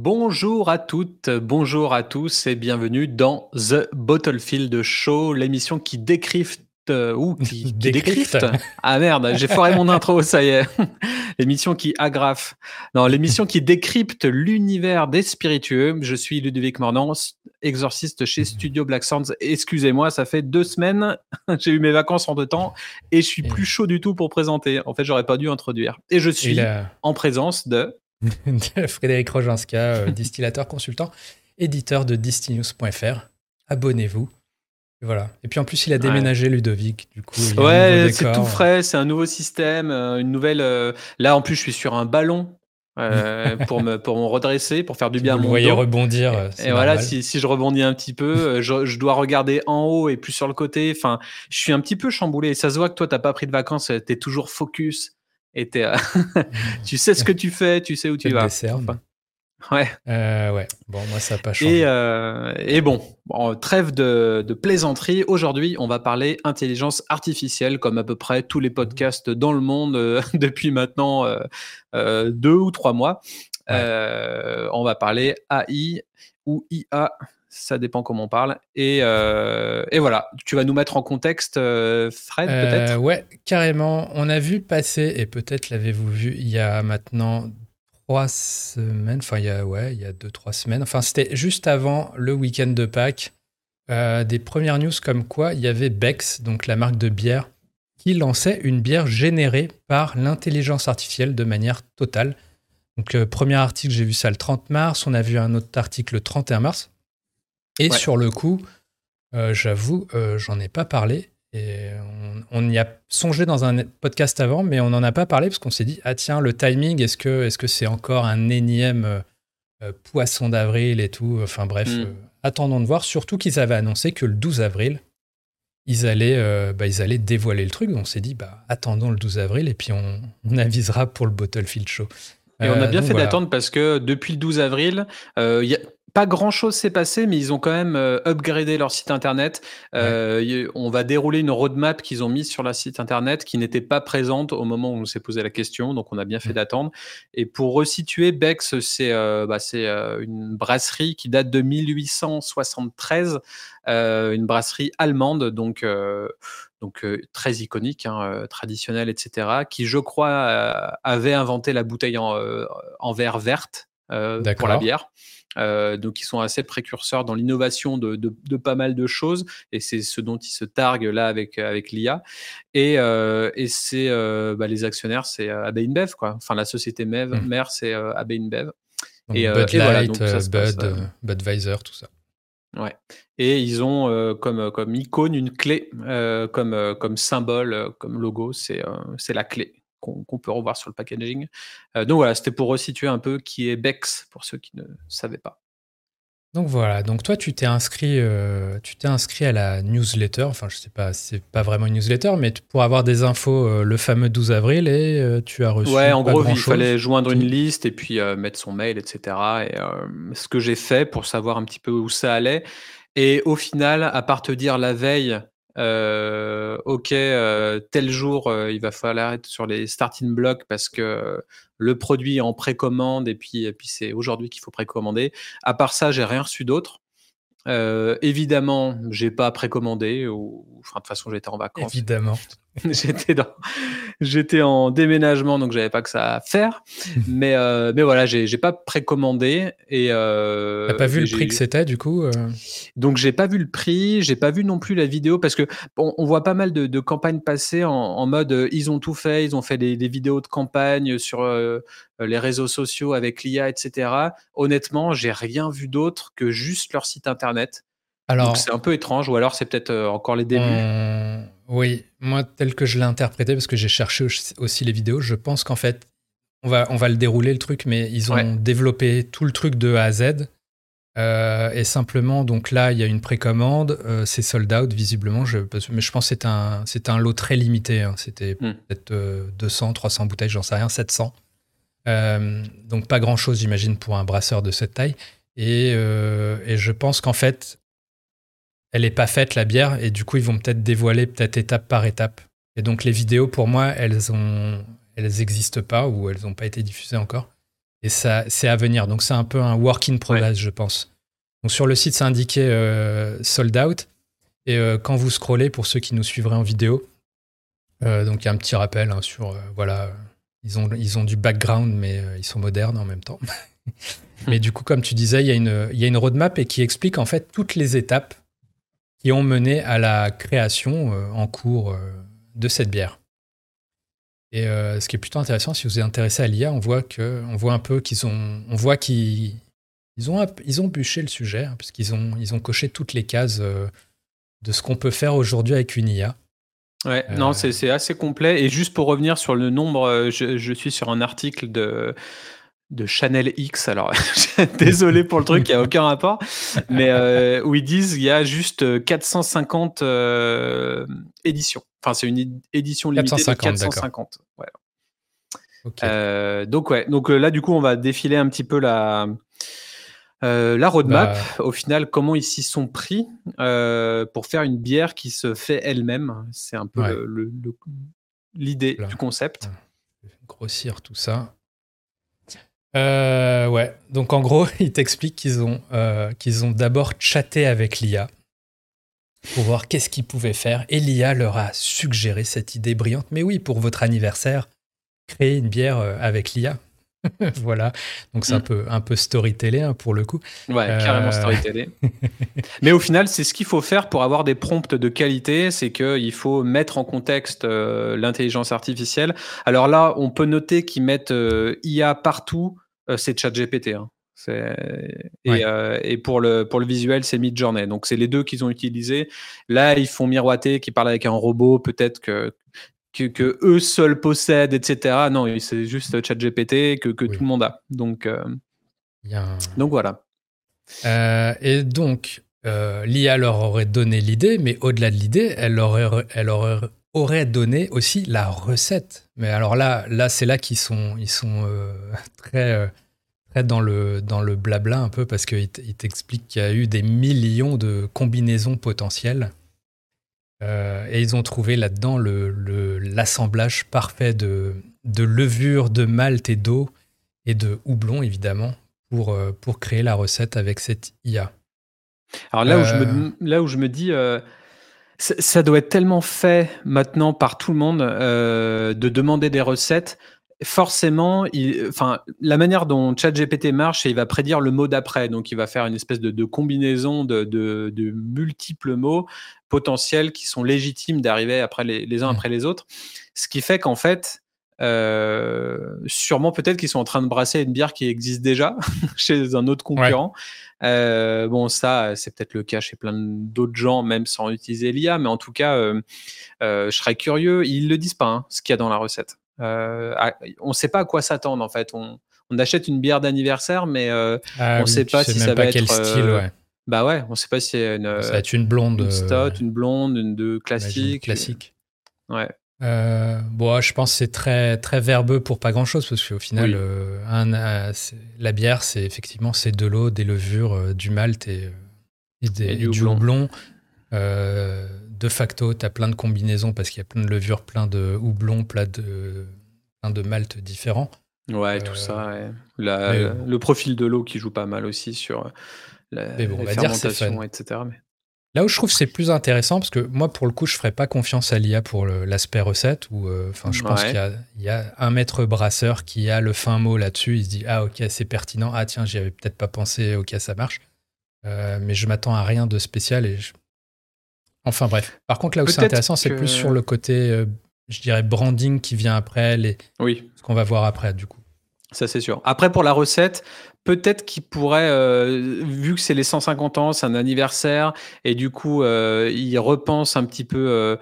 Bonjour à toutes, bonjour à tous et bienvenue dans The Bottlefield Show, l'émission qui décrypte euh, ou qui, qui décrypte. Ah merde, j'ai foiré mon intro, ça y est. l'émission qui agrafe. Non, l'émission qui décrypte l'univers des spiritueux. Je suis Ludovic Mornan, exorciste chez Studio Black Sounds. Excusez-moi, ça fait deux semaines, j'ai eu mes vacances en deux temps et je suis plus chaud du tout pour présenter. En fait, j'aurais pas dû introduire. Et je suis en présence de Frédéric Roginska, euh, distillateur consultant, éditeur de distinews.fr. Abonnez-vous. Et voilà. Et puis en plus, il a déménagé Ludovic, du coup. ouais, c'est tout frais, c'est un nouveau système, euh, une nouvelle. Euh, là, en plus, je suis sur un ballon. pour me pour me redresser pour faire du bien à mon vous voyez rebondir et, voilà si, si, je rebondis un petit peu je, je, dois regarder en haut et plus sur le côté enfin je suis un petit peu chamboulé ça se voit que toi t'as pas pris de vacances tu es toujours focus et euh, tu sais ce que tu fais, tu sais où tu vas. Enfin, ouais. Euh, ouais. Bon, moi, ça n'a pas changé. Et, euh, et bon, trêve de, de plaisanterie. Aujourd'hui, on va parler intelligence artificielle, comme à peu près tous les podcasts dans le monde depuis maintenant deux ou trois mois. on va parler AI ou IA ça dépend comment on parle. Et, euh, et, voilà, tu vas nous mettre en contexte, euh, Fred, euh, peut-être? Ouais, carrément. On a vu passer, et peut-être l'avez-vous vu il y a maintenant trois semaines, enfin il y a, ouais, il y a deux, trois semaines, enfin c'était juste avant le week-end de Pâques, des premières news comme quoi il y avait Bex, donc la marque de bière, qui lançait une bière générée par l'intelligence artificielle de manière totale. Donc, premier article, j'ai vu ça le 30 mars. On a vu un autre article le 31 mars. Et sur le coup, euh, j'avoue, euh, j'en ai pas parlé. Et on, y a songé dans un podcast avant, mais on n'en a pas parlé parce qu'on s'est dit ah tiens le timing est-ce que est-ce que c'est encore un énième euh, poisson d'avril et tout? Enfin bref mm. attendons de voir. Surtout qu'ils avaient annoncé que le 12 avril ils allaient bah, ils allaient dévoiler le truc. Donc on s'est dit bah attendons le 12 avril et puis on, on avisera pour le Bottlefield Show. Et on a bien fait d'attendre parce que depuis le 12 avril, il y a pas grand chose s'est passé, mais ils ont quand même euh, upgradé leur site internet. Euh, on va dérouler une roadmap qu'ils ont mise sur leur site internet qui n'était pas présente au moment où on s'est posé la question. Donc, on a bien fait mm. d'attendre. Et pour resituer, Bex, c'est euh, bah, une brasserie qui date de 1873, une brasserie allemande, donc donc très iconique, hein, traditionnelle, etc., qui, je crois, avait inventé la bouteille en, en verre verte pour la bière. Euh, donc ils sont assez précurseurs dans l'innovation de, de, pas mal de choses. Et c'est ce dont ils se targuent là avec avec l'IA et, euh, et c'est euh, bah, les actionnaires c'est AB InBev quoi. Enfin la société mère mmh. c'est AB InBev. Et, Bud et voilà, donc Bud, Budweiser tout ça. Ouais. Et ils ont comme comme icône une clé comme comme symbole comme logo c'est c'est la clé qu'on peut revoir sur le packaging. Euh, donc voilà, c'était pour resituer un peu qui est Bex pour ceux qui ne savaient pas. Donc voilà, donc toi tu t'es inscrit, euh, tu t'es inscrit à la newsletter. Enfin, je sais pas, c'est pas vraiment une newsletter, mais pour avoir des infos euh, le fameux 12 avril et tu as reçu. Ouais, en gros, il fallait joindre une liste et puis mettre son mail, etc. Et ce que j'ai fait pour savoir un petit peu où ça allait. Et au final, à part te dire la veille, euh, ok, euh, tel jour, euh, il va falloir être sur les starting blocks parce que le produit est en précommande et puis, c'est aujourd'hui qu'il faut précommander. À part ça, j'ai rien reçu d'autre. évidemment, j'ai pas précommandé ou, de toute façon, j'étais en vacances. Évidemment. j'étais dans, j'étais en déménagement, donc j'avais pas que ça à faire. mais, euh, mais voilà, j'ai, j'ai pas précommandé et. Euh, T'as pas vu le prix que c'était du coup euh? Donc j'ai pas vu le prix, j'ai pas vu non plus la vidéo parce que bon, on voit pas mal de, de campagnes passer en, en, mode euh, ils ont tout fait, ils ont fait des, des vidéos de campagne sur euh, les réseaux sociaux avec l'IA, etc. Honnêtement, j'ai rien vu d'autre que juste leur site internet. Alors, c'est un peu étrange, ou alors c'est peut-être encore les débuts. Oui, moi, tel que je l'ai interprété, parce que j'ai cherché aussi les vidéos, je pense qu'en fait, on va, on va le dérouler le truc, mais ils ont développé tout le truc de A à Z. Euh, et simplement, donc là, il y a une précommande, euh, c'est sold out visiblement, je, mais je pense que c'est un, un lot très limité. Hein. C'était hmm. peut-être 200, euh, 300 bouteilles, j'en sais rien, 700. donc pas grand-chose, j'imagine, pour un brasseur de cette taille. Et, et je pense qu'en fait, elle n'est pas faite la bière et du coup ils vont peut-être dévoiler peut-être étape par étape. Et donc les vidéos pour moi elles ont elles existent pas ou elles n'ont pas été diffusées encore. Et ça, c'est à venir. Donc, c'est un peu un work in progress, je pense. Donc, sur le site, c'est indiqué euh, sold out. Et euh, quand vous scrollez, pour ceux qui nous suivraient en vidéo, euh, donc il y a un petit rappel hein, sur, voilà, ils ont, ils ont du background, mais ils sont modernes en même temps. mais du coup, comme tu disais, il y, a une, il y a une roadmap et qui explique en fait toutes les étapes qui ont mené à la création en cours de cette bière. Et euh, ce qui est plutôt intéressant, si vous êtes intéressé à l'IA, on voit que, on voit un peu qu'ils ont, on voit qu'ils ils ont, ils ont bûché le sujet, hein, puisqu'ils ont, ils ont coché toutes les cases euh, de ce qu'on peut faire aujourd'hui avec une IA. Ouais, non, euh. c'est assez complet. Et juste pour revenir sur le nombre, je, je suis sur un article de de Chanel X. Alors, désolé pour le truc, il n'y a aucun rapport. Mais euh, où ils disent qu'il y a juste 450 euh, éditions. Enfin, c'est une édition limitée 450, de 450. Euh, donc, ouais. Donc là, du coup, on va défiler un petit peu la, la roadmap. Bah. Au final, comment ils s'y sont pris pour faire une bière qui se fait elle-même. C'est un peu l'idée du concept. Grossir tout ça. Euh, ouais, donc en gros, il t'explique qu'ils ont, euh, qu'ils ont d'abord chatté avec l'IA pour voir qu'est-ce qu'ils pouvaient faire. Et l'IA leur a suggéré cette idée brillante. Mais oui, pour votre anniversaire, créer une bière euh, avec l'IA. voilà, donc c'est un, mm. peu, un peu hein, pour le coup. Ouais, carrément storytelling. Mais au final, c'est ce qu'il faut faire pour avoir des prompts de qualité, c'est qu'il faut mettre en contexte l'intelligence artificielle. Alors là, on peut noter qu'ils mettent IA partout, euh, c'est ChatGPT. Hein. Et, euh, et, pour, le, pour le visuel, c'est Midjourney. Donc, c'est les deux qu'ils ont utilisés. Là, ils font miroiter, qui parlent avec un robot, peut-être que, que, eux seuls possèdent, etc. Non, c'est juste ChatGPT que, que tout le monde a. Donc, euh, donc voilà. et donc, l'IA leur aurait donné l'idée, mais au-delà de l'idée, elle leur elle aurait donné aussi la recette. Mais alors là, là c'est là qu'ils sont, ils sont euh, très, euh, très dans, le, dans le blabla un peu parce qu'ils t'expliquent qu'il y a eu des millions de combinaisons potentielles. Euh, et ils ont trouvé là-dedans l'assemblage le, parfait de, de levure, de malt et d'eau et de houblon, évidemment, pour, pour créer la recette avec cette IA. Alors là, où, je me, là où je me dis, ça doit être tellement fait maintenant par tout le monde euh, de demander des recettes. Forcément, enfin, la manière dont ChatGPT marche, c'est il va prédire le mot d'après. Donc, il va faire une espèce de, combinaison de, multiples mots potentiels qui sont légitimes d'arriver après les, uns mmh. après les autres. Ce qui fait qu'en fait, euh, sûrement peut-être qu'ils sont en train de brasser une bière qui existe déjà chez un autre concurrent. Euh, bon, ça, c'est peut-être le cas chez plein d'autres gens, même sans utiliser l'IA, mais en tout cas, euh, je serais curieux. Ils le disent pas, hein, ce qu'il y a dans la recette. Ah, on ne sait pas à quoi s'attendre en fait. On, achète une bière d'anniversaire, mais ah on ne sait pas si ça va être. Quel style, ouais. Bah ouais, on sait pas si c'est une. Ça va être une blonde. Une stout, une blonde, une de classique. Classique. Ouais. Euh, bon, je pense que c'est très très verbeux pour pas grand chose parce qu'au final, euh, un, la bière, c'est effectivement c'est de l'eau, des levures, euh, du malt et, du, houblon. De facto, tu as plein de combinaisons parce qu'il y a plein de levures, plein de houblon, plein de plein de malt différents. Ouais, tout ça. le profil de l'eau qui joue pas mal aussi sur la, fermentation, etc. Mais... Là où je trouve c'est plus intéressant, parce que moi, pour le coup, je ne ferais pas confiance à l'IA pour l'aspect recette, ou euh, je pense qu'il y, a un maître brasseur qui a le fin mot là-dessus, il se dit Ah, ok, c'est pertinent, ah, tiens, j'y avais peut-être pas pensé, ok, ça marche. Euh, mais je m'attends à rien de spécial. Et Enfin, bref. Par contre, là où c'est intéressant, c'est plus sur le côté, euh, je dirais, branding qui vient après, les... oui. ce qu'on va voir après, du coup. Ça, c'est sûr. Après, pour la recette, peut-être qu'ils pourraient, euh, vu que c'est les 150 ans, c'est un anniversaire, et du coup, euh, ils repensent un petit peu. Euh,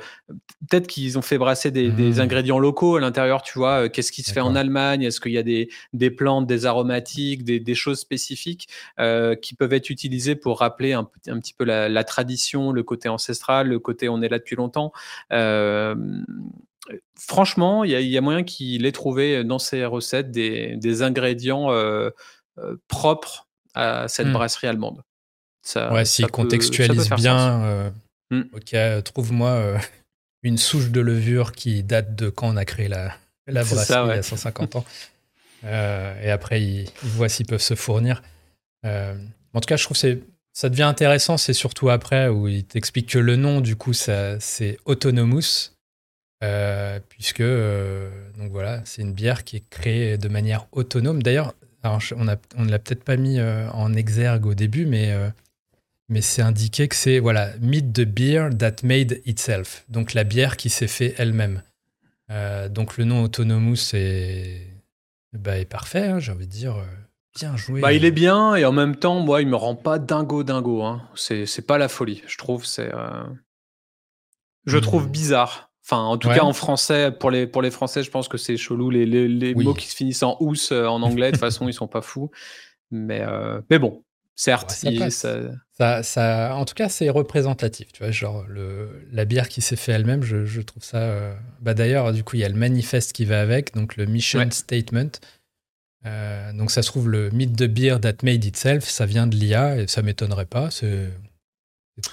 peut-être qu'ils ont fait brasser des, mmh. ingrédients locaux à l'intérieur, tu vois. Qu'est-ce qui se fait en Allemagne? Est-ce qu'il y a des, des, plantes, des aromatiques, des, des choses spécifiques qui peuvent être utilisées pour rappeler un, un petit peu la, tradition, le côté ancestral, le côté on est là depuis longtemps? Franchement, il y, a moyen qu'il ait trouvé dans ses recettes des, ingrédients euh, propre à cette hmm. brasserie allemande. Ça, ouais, s'il contextualise bien, euh, hmm. ok, trouve-moi euh, une souche de levure qui date de quand on a créé la, la brasserie il y a 150 ans. et après, ils, voient s'ils peuvent se fournir. en tout cas, je trouve que ça devient intéressant, c'est surtout après où il t'explique que le nom, du coup, c'est Autonomous. puisque donc voilà, c'est une bière qui est créée de manière autonome. D'ailleurs, on ne on l'a peut-être pas mis en exergue au début, mais mais c'est indiqué que c'est voilà meet the beer that made itself, donc la bière qui s'est fait elle-même. Euh, donc le nom Autonomous est, bah, est parfait, hein, j'ai envie de dire. Euh, bien joué. Bah, il est bien et en même temps, moi, il me rend pas dingo dingo. Hein. C'est pas la folie. Je trouve c'est. Euh, je trouve mmh. bizarre. Enfin, en tout cas, en français, pour les, pour les Français, je pense que c'est chelou. Les, les, les mots qui se finissent en ous en anglais, de toute façon, ils sont pas fous. Mais, mais bon, certes, ça, ça... en tout cas, c'est représentatif. Tu vois, genre le, la bière qui s'est fait elle-même, je, trouve ça. Euh, bah, D'ailleurs, du coup, il y a le manifeste qui va avec, donc le mission statement. Euh, donc, ça se trouve, le mythe de beer that made itself, ça vient de l'IA et ça m'étonnerait pas. C'est,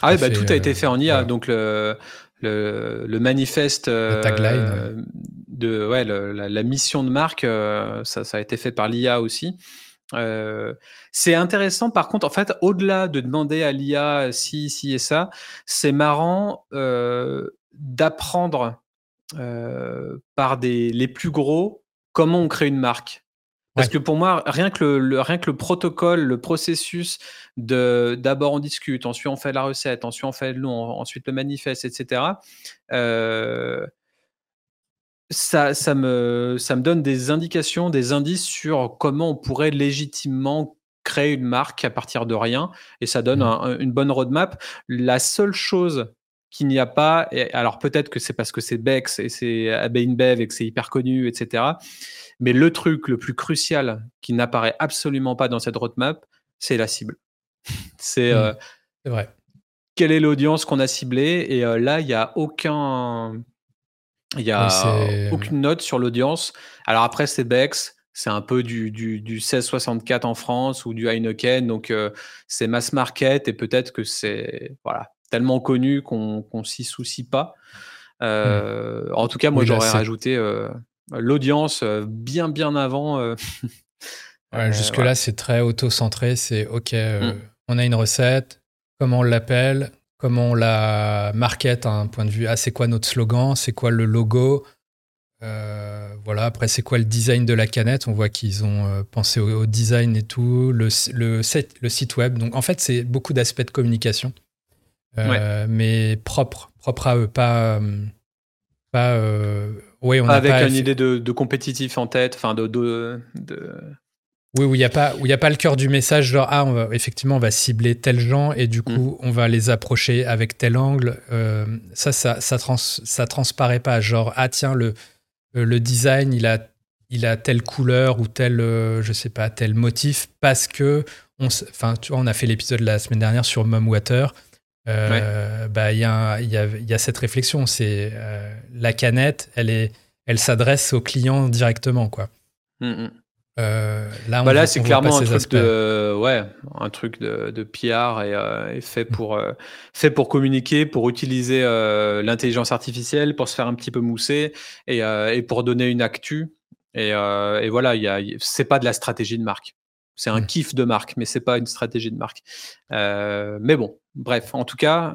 ah bah, tout a été euh, fait en IA. Donc, le, le, le manifeste. tagline. De, ouais, la, la, mission de marque, ça, ça, a été fait par l'IA aussi. Euh, c'est intéressant, par contre, en fait, au-delà de demander à l'IA si, si et ça, c'est marrant euh, d'apprendre euh, par des, les plus gros comment on crée une marque. Parce que pour moi, rien que le, rien que le protocole, le processus de d'abord on discute, ensuite on fait la recette, ensuite on fait le nom, ensuite le manifeste, etc. Euh, ça, ça, me, ça me donne des indications, des indices sur comment on pourrait légitimement créer une marque à partir de rien et ça donne mmh. une bonne roadmap. La seule chose qu'il n'y a pas, et alors peut-être que c'est parce que c'est Bex et c'est AB InBev et que c'est hyper connu, etc. Mais le truc le plus crucial qui n'apparaît absolument pas dans cette roadmap, c'est la cible. c'est mmh. euh, vrai. Quelle est l'audience qu'on a ciblée Et euh, là, il n'y a aucun il n'y a aucune note sur l'audience. Alors après, c'est Bex. C'est un peu du, du, du 1664 en France ou du Heineken. Donc, euh, c'est mass market et peut-être que c'est voilà, tellement connu qu'on ne s'y soucie pas. Mmh. En tout cas, moi, j'aurais rajouté euh, l'audience bien, bien avant. Jusque-là, c'est très auto-centré. C'est OK, mmh. on a une recette, comment on l'appelle, comment on la market à un point de vue. Ah, c'est quoi notre slogan C'est quoi le logo euh, Voilà. Après, c'est quoi le design de la canette On voit qu'ils ont euh, pensé au, design et tout. Le, le, le, site web. Donc, en fait, c'est beaucoup d'aspects de communication, euh, mais propre, propre à eux, pas. Pas ouais, on avec une idée de, de, compétitif en tête, enfin de, de, oui, où il n'y a, pas, a pas le cœur du message, genre, ah, on va, effectivement, on va cibler tel gens et du coup, mm. on va les approcher avec tel angle. Euh, ça, ça, ça, ça transparaît pas. Genre, ah, tiens, le, euh, le design, il a, il a telle couleur ou tel, euh, je sais pas, tel motif parce que, on, enfin, tu vois, on a fait l'épisode la semaine dernière sur Water. Bah, il y, a, y, a, y a cette réflexion. C'est la canette, elle, est, elle s'adresse au client directement, quoi. Mm, mm. Euh, là, bah c'est clairement un truc, de, ouais, un truc de, de PR et, euh, fait, mm. pour, euh, fait pour communiquer, pour utiliser euh, l'intelligence artificielle, pour se faire un petit peu mousser et, et pour donner une actu. Et, et voilà, c'est pas de la stratégie de marque. C'est un mm. kiff de marque, mais c'est pas une stratégie de marque. mais bon, bref, en tout cas,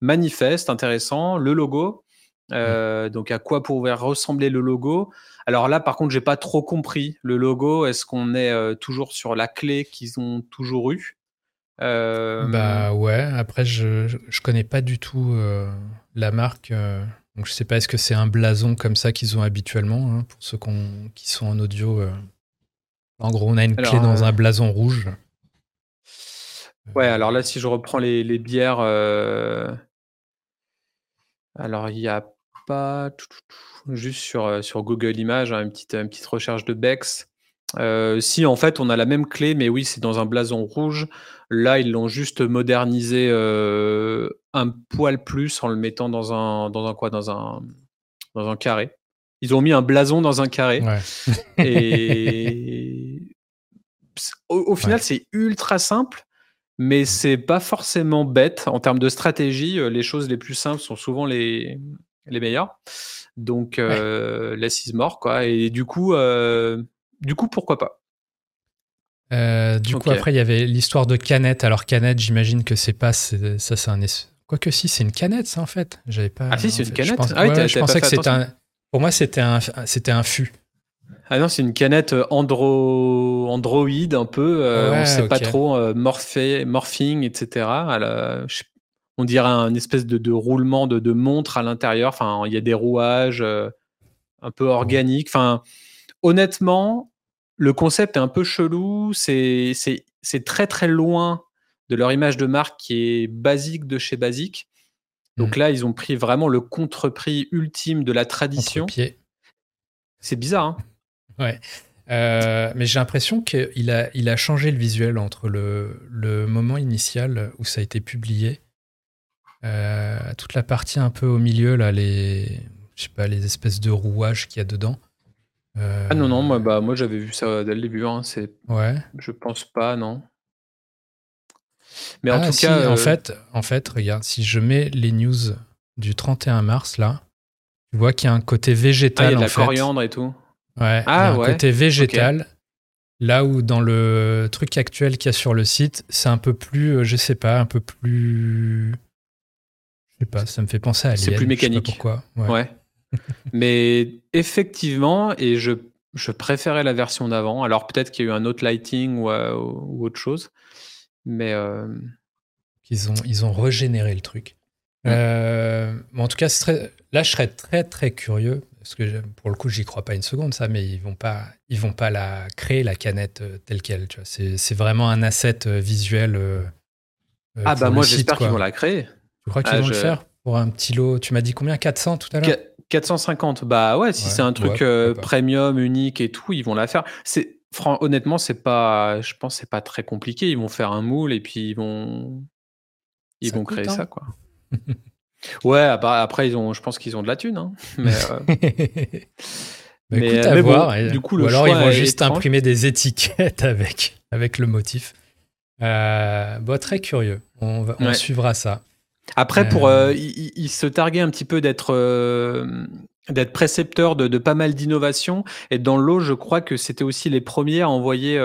manifeste, intéressant. Le logo, mm. donc à quoi pourrait ressembler le logo? Alors là, par contre, j'ai pas trop compris le logo. Est-ce qu'on est, euh, toujours sur la clé qu'ils ont toujours eue? Euh, Bah ouais. Après, je, je, connais pas du tout euh, la marque. donc je sais pas. Est-ce que c'est un blason comme ça qu'ils ont habituellement hein, pour ceux qui sont en audio. En gros, on a une clé dans un blason rouge. Ouais. Alors là, si je reprends les, les bières, alors il y a pas juste sur, euh, sur Google Images, hein, une, petite, une petite recherche de Bex. Euh, si en fait on a la même clé, mais oui, c'est dans un blason rouge. Là, ils l'ont juste modernisé euh, un poil plus en le mettant dans un, dans un quoi? Dans un, dans un carré. Ils ont mis un blason dans un carré. Et au, final, c'est ultra simple, mais c'est pas forcément bête en termes de stratégie. Les choses les plus simples sont souvent les, les meilleures. Donc, euh, less is more, quoi. Et du coup, euh, du coup, pourquoi pas? Euh, du coup, après, il y avait l'histoire de canette. Alors, canette, j'imagine que c'est pas. Ça, c'est un. Quoique, si, c'est une canette, ça, en fait. J'avais pas. Ah, si, c'est une canette. Je, pense... ah, je pensais que c'était un. Pour moi, c'était un, c'était un fût. Ah non, c'est une canette euh, Andro... Android un peu. Euh, on sait pas trop euh, morphé... morphing, etc. On dirait un espèce de, de roulement de, de, montre à l'intérieur. Enfin, il y a des rouages un peu organiques. Enfin, honnêtement, le concept est un peu chelou. C'est très très loin de leur image de marque qui est basique de chez basique. Donc mmh. là, ils ont pris vraiment le contre-prix ultime de la tradition. C'est bizarre, hein Ouais. Euh, mais j'ai l'impression qu'il a, il a changé le visuel entre le, le moment initial où ça a été publié, euh, toute la partie un peu au milieu, là, les, je sais pas, les espèces de rouages qu'il y a dedans. Ah non, non, moi, bah, moi j'avais vu ça dès le début. Hein, c'est... Ouais. Je pense pas, non. Mais en ah, tout cas. En, euh, fait, en fait, regarde, si je mets les news du 31 mars, là, tu vois qu'il y a un côté végétal. Ah, il y a de la coriandre et tout. Ouais, ah, un côté végétal. Là où dans le truc actuel qu'il y a sur le site, c'est un peu plus, euh, je sais pas, un peu plus. Je sais pas, ça me fait penser à C'est plus mécanique. pourquoi. Ouais. Mais effectivement, et je, je préférais la version d'avant. Alors peut-être qu'il y a eu un autre lighting ou, euh, ou autre chose. Mais. Euh, ils, ont, ils ont régénéré le truc. Euh, en tout cas, là, je serais très très curieux parce que pour le coup, j'y crois pas une seconde, ça, mais ils vont pas, ils vont pas la créer la canette euh, telle quelle. Tu vois, c'est vraiment un asset euh, visuel. Euh, ah bah moi, j'espère qu'ils vont la créer. Tu crois qu'ils ah, vont le faire pour un petit lot? Tu m'as dit combien? 400 tout à l'heure? 450. Bah ouais, si c'est un truc premium, unique et tout, ils vont la faire. C'est honnêtement, c'est pas, je pense, c'est pas très compliqué. Ils vont faire un moule et puis ils vont, ils vont créer hein. ça quoi. Ouais, après, ils ont, je pense qu'ils ont de la thune. Hein. Mais, euh, bah, écoute, à voir. du coup, ou alors ils vont juste imprimer des étiquettes avec, avec le motif. Euh, bon, très curieux. On, va, on suivra ça. Après, pour, euh, il, se targuait un petit peu d'être d'être précepteur de, de, pas mal d'innovations. Et dans l'eau, je crois que c'était aussi les premiers à envoyer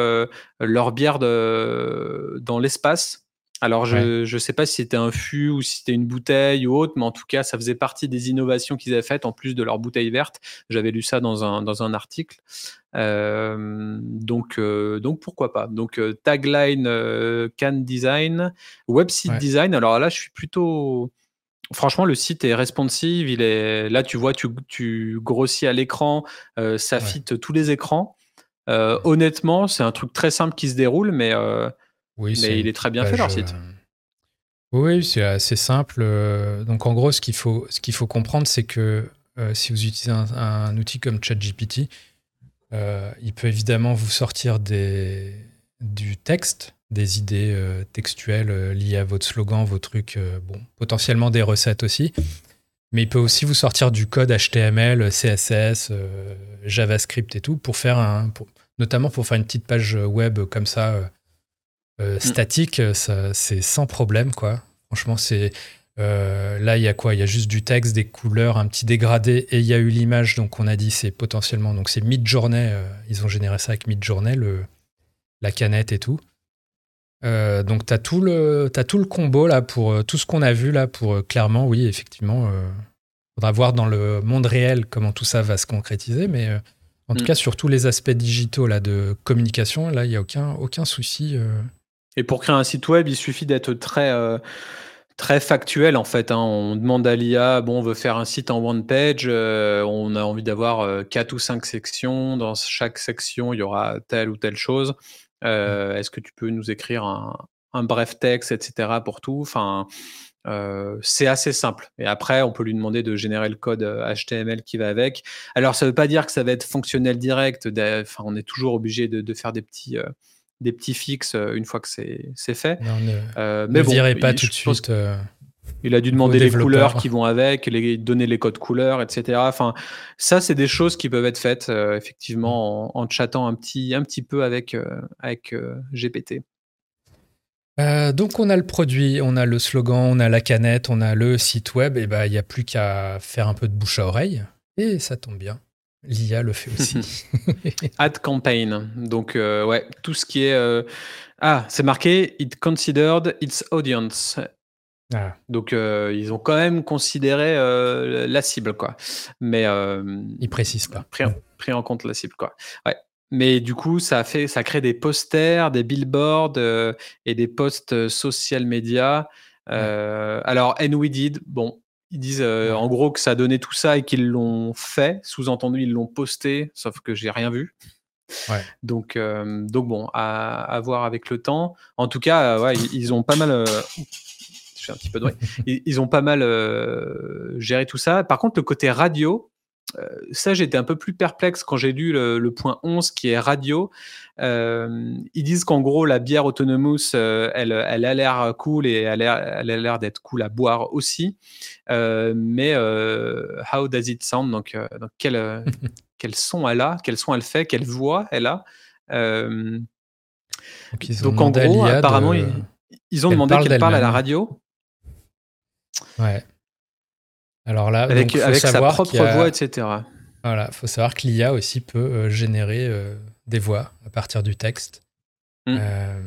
leur bière de, dans l'espace. Alors, je ne sais pas si c'était un fût ou si c'était une bouteille ou autre, mais en tout cas, ça faisait partie des innovations qu'ils avaient faites en plus de leur bouteille verte. J'avais lu ça dans un, dans un article. Euh, donc, euh, donc, pourquoi pas. Donc, euh, tagline can design, website design. Alors là, je suis plutôt. Franchement, le site est responsive. Il est là, tu vois, tu, tu grossis à l'écran, ça fit tous les écrans. honnêtement, c'est un truc très simple qui se déroule, mais oui, mais il est très bien fait leur site. Euh, oui, c'est assez simple. Euh, donc en gros, ce qu'il faut, ce qu'il faut comprendre, c'est que euh, si vous utilisez un, outil comme ChatGPT, il peut évidemment vous sortir des, du texte, des idées textuelles liées à votre slogan, vos trucs, bon, potentiellement des recettes aussi. Mais il peut aussi vous sortir du code HTML, CSS, JavaScript et tout, pour faire un, notamment pour faire une petite page web comme ça euh, mm. statique, c'est sans problème, quoi. Franchement, c'est. Euh, là, il y a quoi? Il y a juste du texte, des couleurs, un petit dégradé, et il y a eu l'image. Donc, on a dit c'est potentiellement. Donc, c'est Midjourney. Euh, ils ont généré ça avec Midjourney, le, la canette et tout. donc, tu as, tout le, as tout le combo là pour tout ce qu'on a vu là pour clairement, oui, effectivement. Il faudra voir dans le monde réel comment tout ça va se concrétiser, mais en tout mm. cas, sur tous les aspects digitaux là, de communication, là, il n'y a aucun, aucun souci. Et pour créer un site web, il suffit d'être très, euh, très factuel en fait. Hein. On demande à l'IA, bon, on veut faire un site en one page, euh, on a envie d'avoir euh, quatre ou cinq sections. Dans chaque section, il y aura telle ou telle chose. Est-ce que tu peux nous écrire un, un bref texte, etc. pour tout? Enfin, c'est assez simple. Et après, on peut lui demander de générer le code HTML qui va avec. Alors, ça ne veut pas dire que ça va être fonctionnel direct. Enfin, on est toujours obligé de faire des petits des petits fixes euh, une fois que c'est fait. ne, euh, mais bon, pas tout de suite. Euh, il a dû demander les couleurs qui vont avec, les, donner les codes couleurs, etc. Enfin, ça, c'est des choses qui peuvent être faites effectivement en, en, chattant un petit, un petit peu avec, avec GPT. donc on a le produit, on a le slogan, on a la canette, on a le site web, et ben il n'y a plus qu'à faire un peu de bouche à oreille, et ça tombe bien. L'IA le fait aussi. Ad campaign. Donc, ouais, tout ce qui est. Ah, c'est marqué It considered its audience. Ah. Donc, ils ont quand même considéré la cible, quoi. Mais. ils précisent pas. Pris en, pris en, compte la cible, quoi. Ouais. Mais du coup, ça fait, ça crée des posters, des billboards euh, et des posts euh, social media. Euh, alors, and we did, bon, ils disent en gros que ça donnait tout ça et qu'ils l'ont fait. Sous-entendu, ils l'ont posté, sauf que j'ai rien vu. Donc, donc bon, à, voir avec le temps. En tout cas, ouais, ils, ont pas mal. je fais un petit peu de ils, ils, ont pas mal géré tout ça. Par contre, le côté radio, euh, ça, j'étais un peu plus perplexe quand j'ai lu le, point 11 qui est radio. Euh, ils disent qu'en gros, la bière Autonomous, euh, elle, elle, a l'air cool et elle a l'air d'être cool à boire aussi. mais how does it sound? Donc, donc quel, quel, son elle a? Quel son elle fait? Quelle voix elle a? Donc, en gros, apparemment, ils, ils, ont demandé qu'elle parle à la radio. Ouais. Alors là, avec, sa propre voix, etc. Voilà, il faut savoir que l'IA aussi peut euh, générer euh, des voix à partir du texte. Mm. Euh,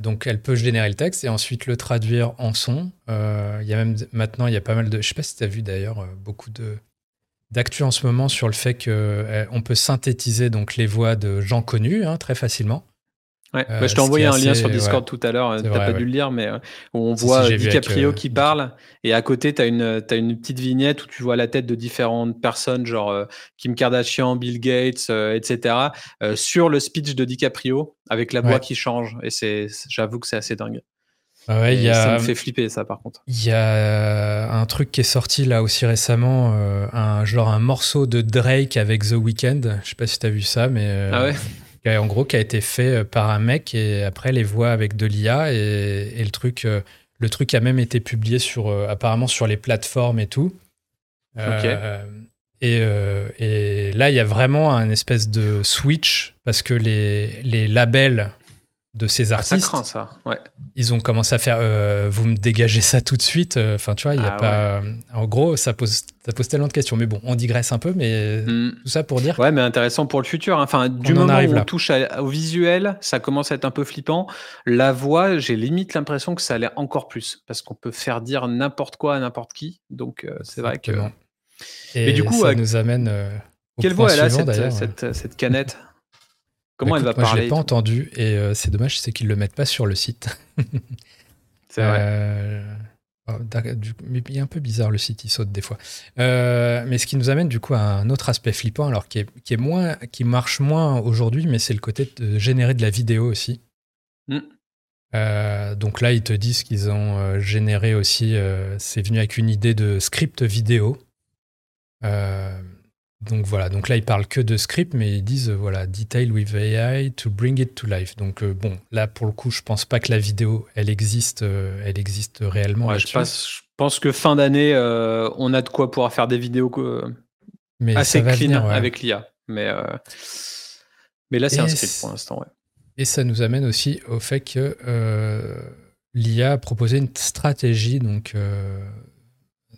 donc elle peut générer le texte et ensuite le traduire en son. Il y a même maintenant, il y a pas mal de. Je sais pas si tu as vu d'ailleurs beaucoup de d'actu en ce moment sur le fait qu'on peut synthétiser donc les voix de gens connus hein, très facilement. Ouais. Bah, je t'ai envoyé un lien sur Discord tout à l'heure, t'as pas dû le lire, mais on voit DiCaprio qui parle, et à côté, tu as une, as une petite vignette où tu vois la tête de différentes personnes, genre Kim Kardashian, Bill Gates, etc., sur le speech de DiCaprio, avec la voix qui change. Et c'est, j'avoue que c'est assez dingue. Ah y a, ça me fait flipper, ça, par contre. Il y a un truc qui est sorti là aussi récemment, un, genre un morceau de Drake avec The Weeknd. Je sais pas si tu as vu ça, mais. Ah ouais? En gros qui a été fait euh, par un mec et après les voix avec de l'IA et, le truc euh, le truc a même été publié sur euh, apparemment sur les plateformes et tout. et, et, là, il y a vraiment un espèce de switch parce que les, les labels de ces ah, artistes. ça, Ouais. Ils ont commencé à faire euh, vous me dégagez ça tout de suite. Euh, enfin, tu vois, il y a ah, pas. En gros, ça pose, ça pose tellement de questions. Mais bon, on digresse un peu, mais hmm. tout ça pour dire. Ouais, mais intéressant pour le futur. Hein. Enfin, du moment où on touche au visuel, ça commence à être un peu flippant. La voix, j'ai limite l'impression que ça allait encore plus parce qu'on peut faire dire n'importe quoi à n'importe qui. Donc, euh, c'est vrai que. Et mais du coup, ça nous amène. Quelle voix elle a cette, cette, cette canette? Comment bah, elle va moi, parler Je l'ai pas entendu et euh, c'est dommage, c'est qu'ils le mettent pas sur le site. c'est vrai. Euh, oh, il est un peu bizarre le site, il saute des fois. Euh, mais ce qui nous amène du coup à un autre aspect flippant, alors qui, est, qui, est moins, qui marche moins aujourd'hui, mais c'est le côté de générer de la vidéo aussi. Mm. donc là, ils te disent qu'ils ont généré aussi, c'est venu avec une idée de script vidéo. Donc voilà, donc là ils parlent que de script, mais ils disent euh, voilà, detail with AI to bring it to life. Donc euh, bon, là pour le coup, je pense pas que la vidéo elle existe, euh, elle existe réellement. je, pense, que fin d'année, on a de quoi pouvoir faire des vidéos mais assez clean avec l'IA. Mais mais là c'est un script pour l'instant. Et ça nous amène aussi au fait que l'IA a proposé une stratégie donc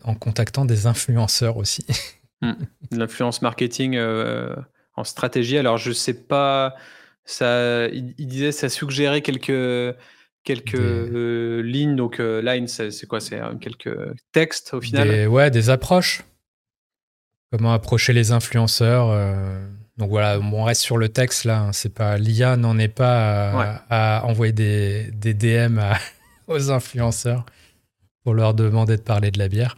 en contactant des influenceurs aussi. Hmm. L'influence marketing euh, en stratégie. Alors, je sais pas. Ça, il, disait, ça suggérait quelques quelques euh, lignes. Donc, euh, lines, c'est quoi? C'est quelques textes au final? Des, ouais, des approches. Comment approcher les influenceurs. Donc voilà, on reste sur le texte là. Hein. C'est pas l'IA n'en est pas à, envoyer des, des DM aux influenceurs pour leur demander de parler de la bière.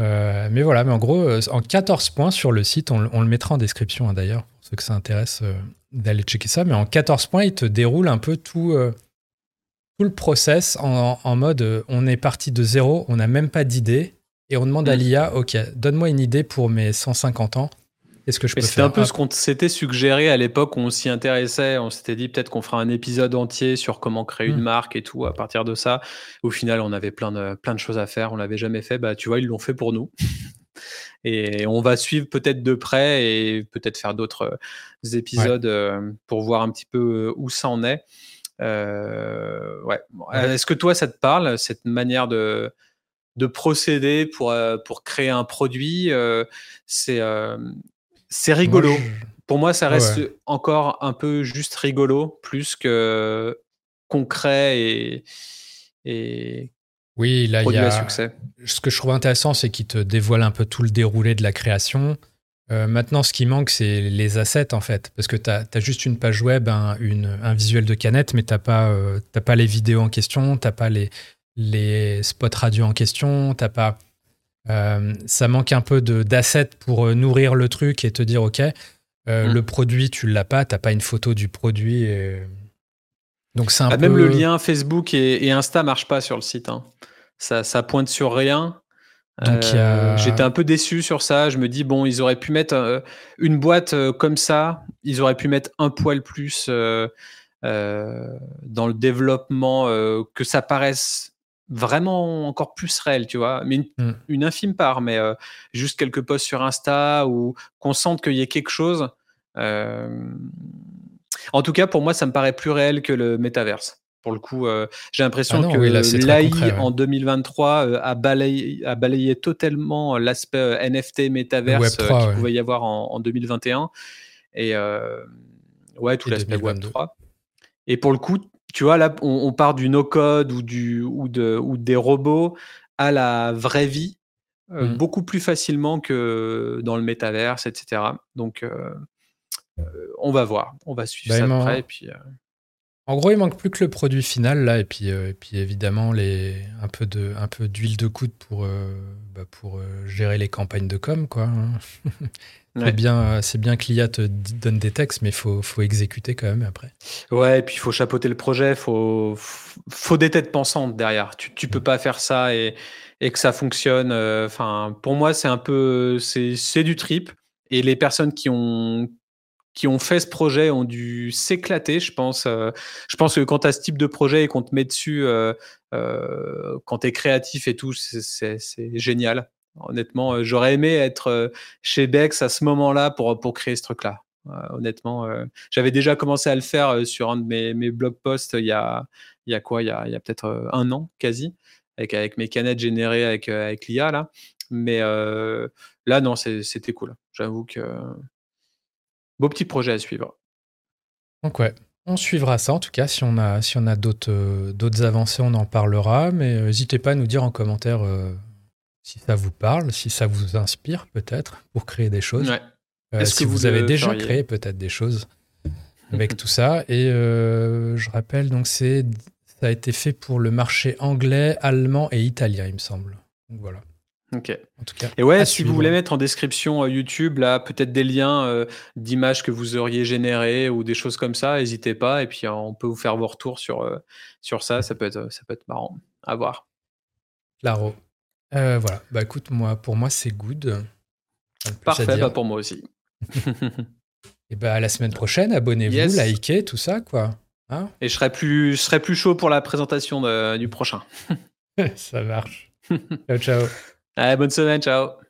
Euh, mais voilà, mais en gros, euh, en 14 points sur le site, on, le mettra en description hein, d'ailleurs, pour ceux que ça intéresse euh, d'aller checker ça. Mais en 14 points, il te déroule un peu tout, tout le process en, mode on est parti de zéro, on n'a même pas d'idée, et on demande à mm. l'IA ok, donne-moi une idée pour mes 150 ans ce que je peux C'était un peu ce qu'on s'était suggéré à l'époque où on s'y intéressait. On s'était dit peut-être qu'on fera un épisode entier sur comment créer une hmm. marque et tout à partir de ça. Au final, on avait plein de, plein de choses à faire. On l'avait jamais fait. Bah, tu vois, ils l'ont fait pour nous. et on va suivre peut-être de près et peut-être faire d'autres euh, épisodes euh, pour voir un petit peu euh, où ça en est. ouais. Est-ce que toi, ça te parle, cette manière de, de procéder pour, pour créer un produit C'est C'est rigolo. Pour moi, ça reste encore un peu juste rigolo, plus que concret et, et oui, là, il y a. Succès. Ce que je trouve intéressant, c'est qu'il te dévoile un peu tout le déroulé de la création. Euh, maintenant, ce qui manque, c'est les assets, en fait. Parce que tu as, juste une page web, un, une, un visuel de canette, mais tu n'as pas, euh, pas les vidéos en question, tu n'as pas les, les spots radio en question, t'as pas. Euh, ça manque un peu d'assets pour nourrir le truc et te dire, OK, mm. le produit, tu l'as pas, t'as pas une photo du produit. Donc c'est un ah, Même le lien Facebook et, et, Insta marche pas sur le site. Hein. Ça, ça pointe sur rien. Euh, J'étais un peu déçu sur ça. Je me dis, bon, ils auraient pu mettre euh, une boîte euh, comme ça, ils auraient pu mettre un poil plus dans le développement, que ça paraisse vraiment encore plus réel, tu vois. Mais une, mm. infime part, mais juste quelques posts sur Insta ou qu'on sente qu'il y ait quelque chose. En tout cas, pour moi, ça me paraît plus réel que le métaverse. Pour le coup, euh, j'ai l'impression ah que l'AI en 2023 euh, a, balayé, a balayé totalement l'aspect euh, NFT, métaverse qu'il pouvait y avoir en, 2021. Et ouais, tout l'aspect Web3. Et pour le coup, tu vois, là, on, part du no-code ou, du, ou, de, ou des robots à la vraie vie mmh. beaucoup plus facilement que dans le métaverse, etc. Donc, on va voir. On va suivre bah, ça de près. Et puis, en gros, il manque plus que le produit final là, et puis, euh, et puis évidemment les, un peu de, un peu d'huile de coude pour, euh, bah, pour euh, gérer les campagnes de com, quoi. Hein. c'est bien, c'est bien que l'IA te donne des textes, mais faut, faut exécuter quand même après. Ouais, et puis il faut chapeauter le projet, faut, faut des têtes pensantes derrière. Tu, tu peux mm. pas faire ça et, et que ça fonctionne. Enfin, pour moi, c'est un peu, c'est, c'est du trip. Et les personnes qui ont qui ont fait ce projet ont dû s'éclater, je pense. Euh, je pense que quand tu as ce type de projet et qu'on te met dessus, euh, euh, quand tu es créatif et tout, c'est génial. Honnêtement, j'aurais aimé être chez Bex à ce moment-là pour, pour créer ce truc-là. honnêtement, j'avais déjà commencé à le faire sur un de mes, mes blog posts il y a, y a quoi? Il y a, a peut-être un an quasi, avec, avec mes canettes générées avec, avec l'IA là. Mais là, non, c'était cool. J'avoue que Beau petit projet à suivre. Donc ouais, on suivra ça en tout cas. Si on a, si on a d'autres, euh, d'autres avancées, on en parlera. Mais euh, n'hésitez pas à nous dire en commentaire euh, si ça vous parle, si ça vous inspire peut-être pour créer des choses. Est-ce que vous, avez déjà créé peut-être des choses avec tout ça. Et je rappelle, donc c'est, ça a été fait pour le marché anglais, allemand et italien, il me semble. Donc voilà. Ok. En tout cas, et ouais, si vous voulez mettre en description euh, YouTube, là, peut-être des liens euh, d'images que vous auriez générées ou des choses comme ça, n'hésitez pas. Et puis, euh, on peut vous faire vos retours sur, sur ça. Ça peut, être, ça peut être marrant à voir. Claro. voilà. Bah écoute, moi, pour moi, c'est good. Parfait, bah, pour moi aussi. et bah, à la semaine prochaine, abonnez-vous, likez, tout ça, quoi. Hein et je serai, plus, je serai plus chaud pour la présentation du prochain. ça marche. ciao, ciao. Allez, bonne semaine, ciao.